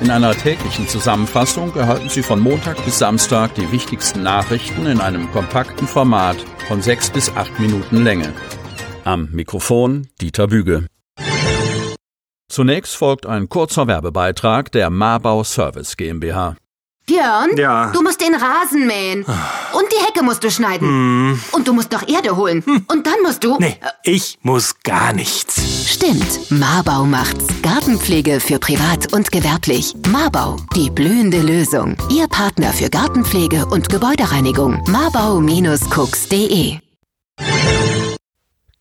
In einer täglichen Zusammenfassung erhalten Sie von Montag bis Samstag die wichtigsten Nachrichten in einem kompakten Format von sechs bis acht Minuten Länge. Am Mikrofon Dieter Büge. Zunächst folgt ein kurzer Werbebeitrag der Marbau Service GmbH. Björn, Ja. du musst den Rasen mähen. Und die Hecke musst du schneiden. Hm. Und du musst noch Erde holen. Und dann musst du. Nee, ich muss gar nichts. Stimmt, Marbau macht's. Gartenpflege für privat und gewerblich. Marbau, die blühende Lösung. Ihr Partner für Gartenpflege und Gebäudereinigung. Marbau-cooks.de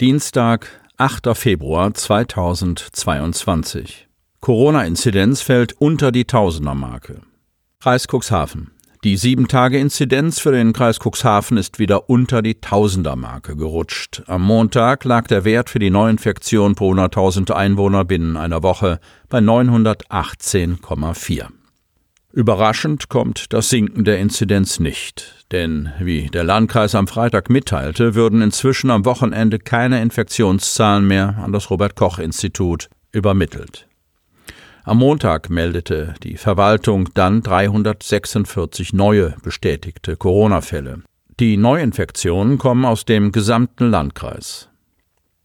Dienstag, 8. Februar 2022. Corona-Inzidenz fällt unter die Tausendermarke. Kreis Cuxhaven. Die 7-Tage-Inzidenz für den Kreis Cuxhaven ist wieder unter die Tausendermarke gerutscht. Am Montag lag der Wert für die Neuinfektion pro 100.000 Einwohner binnen einer Woche bei 918,4. Überraschend kommt das Sinken der Inzidenz nicht, denn wie der Landkreis am Freitag mitteilte, würden inzwischen am Wochenende keine Infektionszahlen mehr an das Robert Koch Institut übermittelt. Am Montag meldete die Verwaltung dann 346 neue bestätigte Corona-Fälle. Die Neuinfektionen kommen aus dem gesamten Landkreis.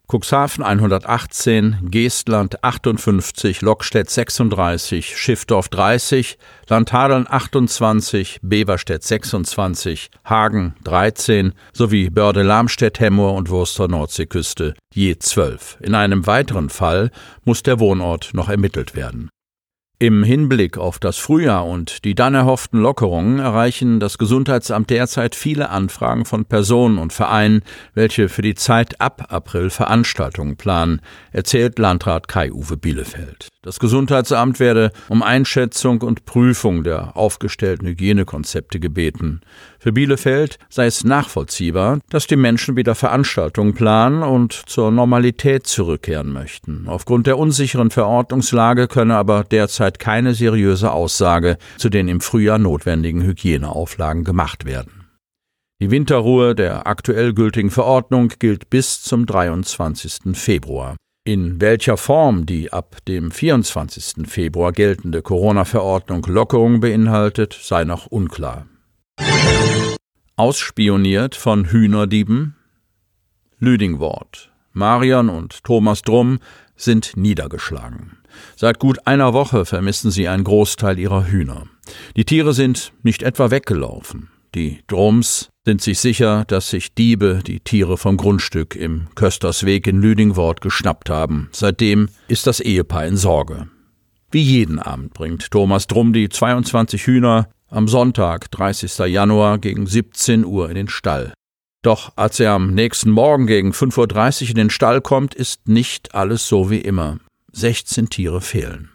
Cuxhaven 118, Geestland 58, Lockstedt 36, Schiffdorf 30, Landhadeln 28, Beverstedt 26, Hagen 13 sowie Börde-Lamstedt, Hemmoor und Wurster Nordseeküste je 12. In einem weiteren Fall muss der Wohnort noch ermittelt werden. Im Hinblick auf das Frühjahr und die dann erhofften Lockerungen erreichen das Gesundheitsamt derzeit viele Anfragen von Personen und Vereinen, welche für die Zeit ab April Veranstaltungen planen, erzählt Landrat Kai-Uwe Bielefeld. Das Gesundheitsamt werde um Einschätzung und Prüfung der aufgestellten Hygienekonzepte gebeten. Für Bielefeld sei es nachvollziehbar, dass die Menschen wieder Veranstaltungen planen und zur Normalität zurückkehren möchten. Aufgrund der unsicheren Verordnungslage könne aber derzeit keine seriöse Aussage zu den im Frühjahr notwendigen Hygieneauflagen gemacht werden. Die Winterruhe der aktuell gültigen Verordnung gilt bis zum 23. Februar. In welcher Form die ab dem 24. Februar geltende Corona-Verordnung Lockerung beinhaltet, sei noch unklar. Ausspioniert von Hühnerdieben? Lüdingwort. Marion und Thomas Drum sind niedergeschlagen. Seit gut einer Woche vermissen sie einen Großteil ihrer Hühner. Die Tiere sind nicht etwa weggelaufen. Die Drums sind sich sicher, dass sich Diebe die Tiere vom Grundstück im Köstersweg in Lüdingwort geschnappt haben. Seitdem ist das Ehepaar in Sorge. Wie jeden Abend bringt Thomas Drum die 22 Hühner am Sonntag, 30. Januar gegen 17 Uhr in den Stall. Doch als er am nächsten Morgen gegen 5.30 Uhr in den Stall kommt, ist nicht alles so wie immer. 16 Tiere fehlen.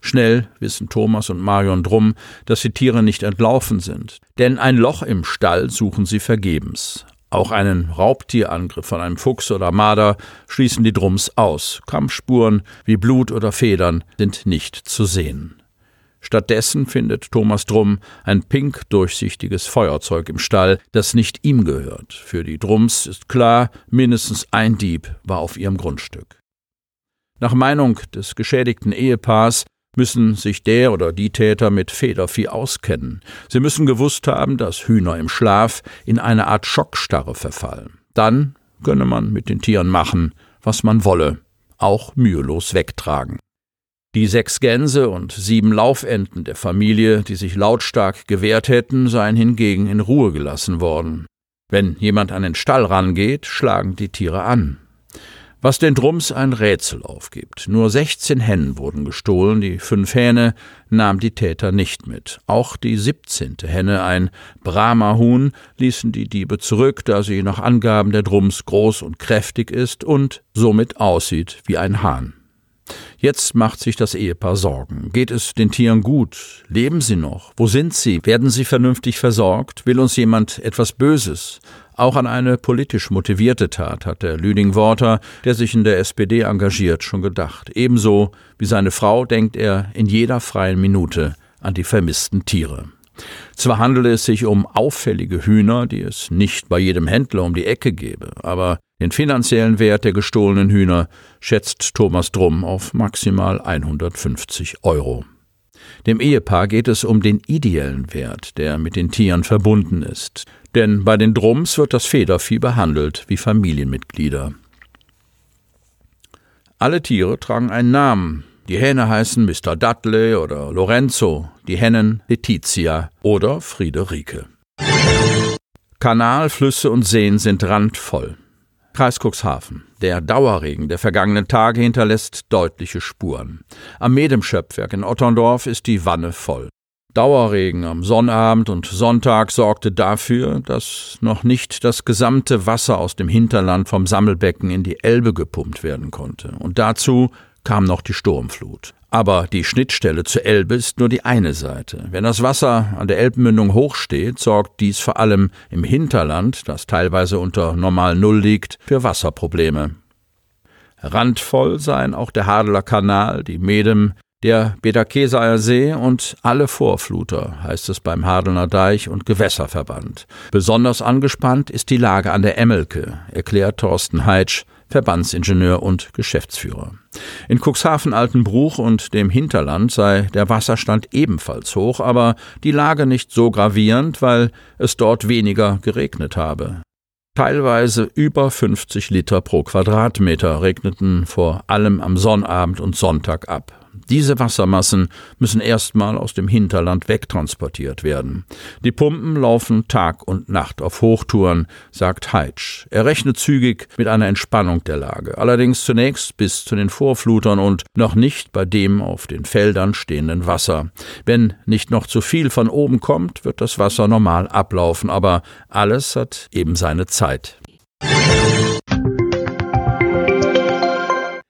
Schnell wissen Thomas und Marion drum, dass die Tiere nicht entlaufen sind, denn ein Loch im Stall suchen sie vergebens. Auch einen Raubtierangriff von einem Fuchs oder Marder schließen die Drums aus. Kampfspuren wie Blut oder Federn sind nicht zu sehen. Stattdessen findet Thomas Drum ein pink durchsichtiges Feuerzeug im Stall, das nicht ihm gehört. Für die Drums ist klar, mindestens ein Dieb war auf ihrem Grundstück. Nach Meinung des geschädigten Ehepaars müssen sich der oder die Täter mit Federvieh auskennen. Sie müssen gewusst haben, dass Hühner im Schlaf in eine Art Schockstarre verfallen. Dann könne man mit den Tieren machen, was man wolle, auch mühelos wegtragen. Die sechs Gänse und sieben Laufenten der Familie, die sich lautstark gewehrt hätten, seien hingegen in Ruhe gelassen worden. Wenn jemand an den Stall rangeht, schlagen die Tiere an. Was den Drums ein Rätsel aufgibt. Nur 16 Hennen wurden gestohlen, die fünf Hähne nahm die Täter nicht mit. Auch die 17. Henne, ein Brahma-Huhn, ließen die Diebe zurück, da sie nach Angaben der Drums groß und kräftig ist und somit aussieht wie ein Hahn. Jetzt macht sich das Ehepaar Sorgen. Geht es den Tieren gut? Leben sie noch? Wo sind sie? Werden sie vernünftig versorgt? Will uns jemand etwas Böses? Auch an eine politisch motivierte Tat hat der Lüdingworter, der sich in der SPD engagiert, schon gedacht. Ebenso wie seine Frau denkt er in jeder freien Minute an die vermissten Tiere. Zwar handele es sich um auffällige Hühner, die es nicht bei jedem Händler um die Ecke gebe, aber den finanziellen Wert der gestohlenen Hühner schätzt Thomas Drum auf maximal 150 Euro. Dem Ehepaar geht es um den ideellen Wert, der mit den Tieren verbunden ist. Denn bei den Drums wird das Federvieh behandelt wie Familienmitglieder. Alle Tiere tragen einen Namen. Die Hähne heißen Mr. Dudley oder Lorenzo, die Hennen Letizia oder Friederike. Kanal, Flüsse und Seen sind randvoll. Kreis Cuxhaven. Der Dauerregen der vergangenen Tage hinterlässt deutliche Spuren. Am Medemschöpfwerk in Otterndorf ist die Wanne voll. Dauerregen am Sonnabend und Sonntag sorgte dafür, dass noch nicht das gesamte Wasser aus dem Hinterland vom Sammelbecken in die Elbe gepumpt werden konnte. Und dazu kam noch die Sturmflut. Aber die Schnittstelle zur Elbe ist nur die eine Seite. Wenn das Wasser an der Elbmündung hoch steht, sorgt dies vor allem im Hinterland, das teilweise unter normal Null liegt, für Wasserprobleme. Randvoll seien auch der Hadeler Kanal, die Medem, der Bedakesaer See und alle Vorfluter, heißt es beim Hadelner Deich und Gewässerverband. Besonders angespannt ist die Lage an der Emmelke, erklärt Thorsten Heitsch, Verbandsingenieur und Geschäftsführer. In Cuxhaven-Altenbruch und dem Hinterland sei der Wasserstand ebenfalls hoch, aber die Lage nicht so gravierend, weil es dort weniger geregnet habe. Teilweise über 50 Liter pro Quadratmeter regneten vor allem am Sonnabend und Sonntag ab. Diese Wassermassen müssen erstmal aus dem Hinterland wegtransportiert werden. Die Pumpen laufen Tag und Nacht auf Hochtouren, sagt Heitsch. Er rechnet zügig mit einer Entspannung der Lage, allerdings zunächst bis zu den Vorflutern und noch nicht bei dem auf den Feldern stehenden Wasser. Wenn nicht noch zu viel von oben kommt, wird das Wasser normal ablaufen, aber alles hat eben seine Zeit.